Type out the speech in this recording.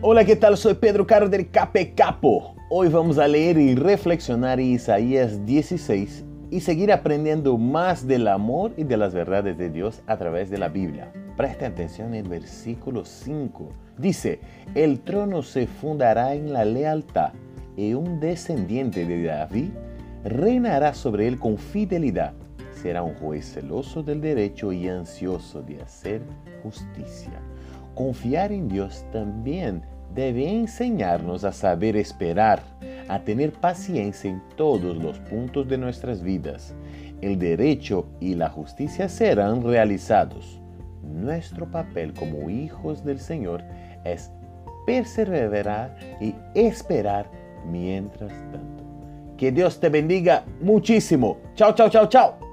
Hola, ¿qué tal? Soy Pedro Caro del Cape Capo. Hoy vamos a leer y reflexionar Isaías 16 y seguir aprendiendo más del amor y de las verdades de Dios a través de la Biblia. Preste atención en el versículo 5. Dice, el trono se fundará en la lealtad y un descendiente de David reinará sobre él con fidelidad. Será un juez celoso del derecho y ansioso de hacer justicia. Confiar en Dios también debe enseñarnos a saber esperar, a tener paciencia en todos los puntos de nuestras vidas. El derecho y la justicia serán realizados. Nuestro papel como hijos del Señor es perseverar y esperar mientras tanto. Que Dios te bendiga muchísimo. Chao, chao, chao, chao.